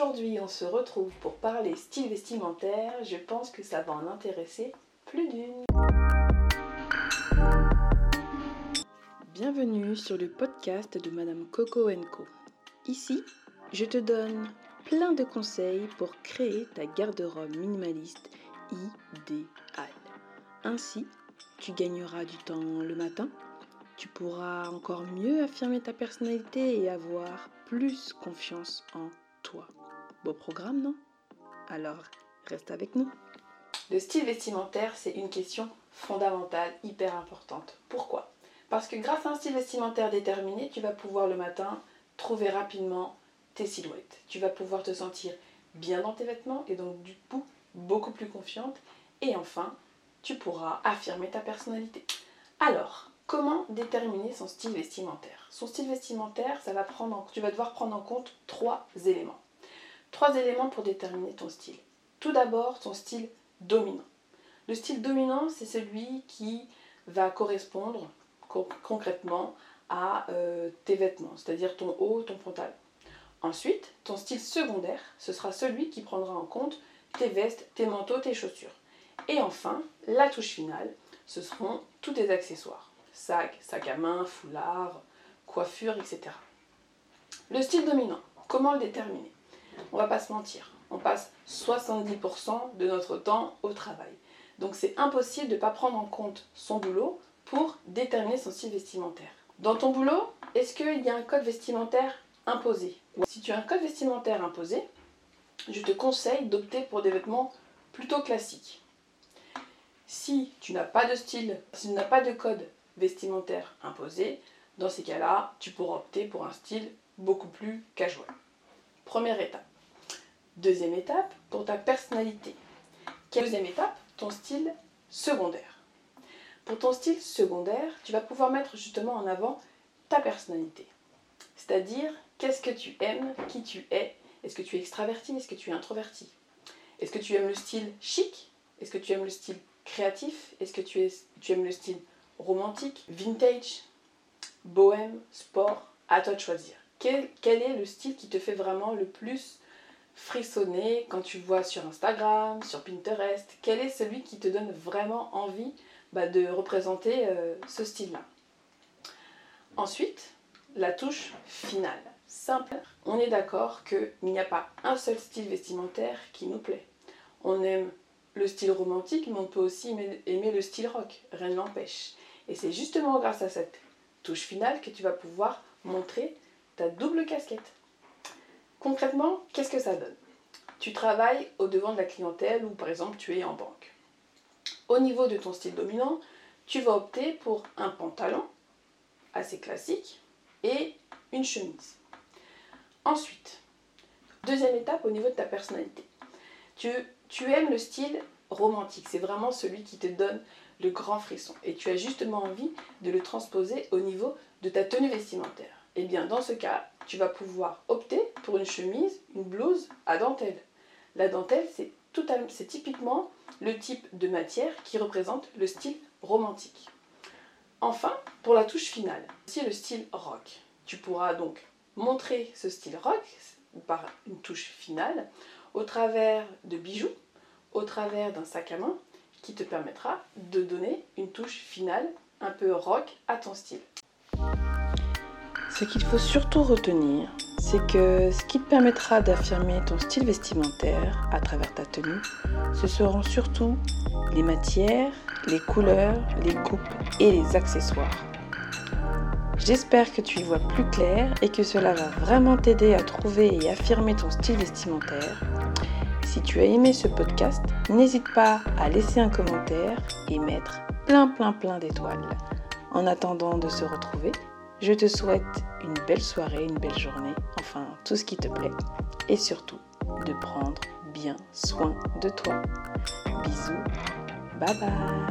aujourd'hui on se retrouve pour parler style vestimentaire, je pense que ça va en intéresser plus d'une. Bienvenue sur le podcast de Madame Coco Co. Ici, je te donne plein de conseils pour créer ta garde-robe minimaliste idéale. Ainsi, tu gagneras du temps le matin, tu pourras encore mieux affirmer ta personnalité et avoir plus confiance en toi. Beau programme, non? Alors, reste avec nous. Le style vestimentaire, c'est une question fondamentale, hyper importante. Pourquoi? Parce que grâce à un style vestimentaire déterminé, tu vas pouvoir le matin trouver rapidement tes silhouettes. Tu vas pouvoir te sentir bien dans tes vêtements et donc du coup beaucoup plus confiante. Et enfin, tu pourras affirmer ta personnalité. Alors, comment déterminer son style vestimentaire? Son style vestimentaire, ça va prendre tu vas devoir prendre en compte trois éléments. Trois éléments pour déterminer ton style. Tout d'abord, ton style dominant. Le style dominant, c'est celui qui va correspondre concrètement à euh, tes vêtements, c'est-à-dire ton haut, ton pantalon. Ensuite, ton style secondaire, ce sera celui qui prendra en compte tes vestes, tes manteaux, tes chaussures. Et enfin, la touche finale, ce seront tous tes accessoires. Sac, sac à main, foulard, coiffure, etc. Le style dominant, comment le déterminer? On va pas se mentir, on passe 70% de notre temps au travail. Donc c'est impossible de ne pas prendre en compte son boulot pour déterminer son style vestimentaire. Dans ton boulot, est-ce qu'il y a un code vestimentaire imposé? Si tu as un code vestimentaire imposé, je te conseille d'opter pour des vêtements plutôt classiques. Si tu n'as pas de style, si tu n'as pas de code vestimentaire imposé, dans ces cas-là, tu pourras opter pour un style beaucoup plus casual. Première étape. Deuxième étape, pour ta personnalité. Deuxième étape, ton style secondaire. Pour ton style secondaire, tu vas pouvoir mettre justement en avant ta personnalité. C'est-à-dire, qu'est-ce que tu aimes, qui tu es, est-ce que tu es extraverti, est-ce que tu es introverti? Est-ce que tu aimes le style chic? Est-ce que tu aimes le style créatif? Est-ce que tu, aimes le style romantique, vintage, bohème, sport? À toi de choisir. Quel, est le style qui te fait vraiment le plus frissonner quand tu vois sur Instagram, sur Pinterest? Quel est celui qui te donne vraiment envie bah, de représenter euh, ce style-là? Ensuite, la touche finale. Simple. On est d'accord qu'il n'y a pas un seul style vestimentaire qui nous plaît. On aime le style romantique, mais on peut aussi aimer le style rock, rien ne l'empêche. Et c'est justement grâce à cette touche finale que tu vas pouvoir montrer double casquette. Concrètement, qu'est-ce que ça donne? Tu travailles au devant de la clientèle ou par exemple tu es en banque. Au niveau de ton style dominant, tu vas opter pour un pantalon assez classique et une chemise. Ensuite, deuxième étape au niveau de ta personnalité. Tu aimes le style romantique, c'est vraiment celui qui te donne le grand frisson et tu as justement envie de le transposer au niveau de ta tenue vestimentaire. Eh bien dans ce cas, tu vas pouvoir opter pour une chemise, une blouse à dentelle. La dentelle, c'est c'est typiquement le type de matière qui représente le style romantique. Enfin, pour la touche finale, c'est le style rock. Tu pourras donc montrer ce style rock par une touche finale au travers de bijoux, au travers d'un sac à main qui te permettra de donner une touche finale un peu rock à ton style. Ce qu'il faut surtout retenir, c'est que ce qui te permettra d'affirmer ton style vestimentaire à travers ta tenue, ce seront surtout les matières, les couleurs, les coupes et les accessoires. J'espère que tu y vois plus clair et que cela va vraiment t'aider à trouver et affirmer ton style vestimentaire. Si tu as aimé ce podcast, n'hésite pas à laisser un commentaire et mettre plein plein plein d'étoiles. En attendant de se retrouver, je te souhaite une belle soirée, une belle journée, enfin tout ce qui te plaît. Et surtout, de prendre bien soin de toi. Bisous, bye bye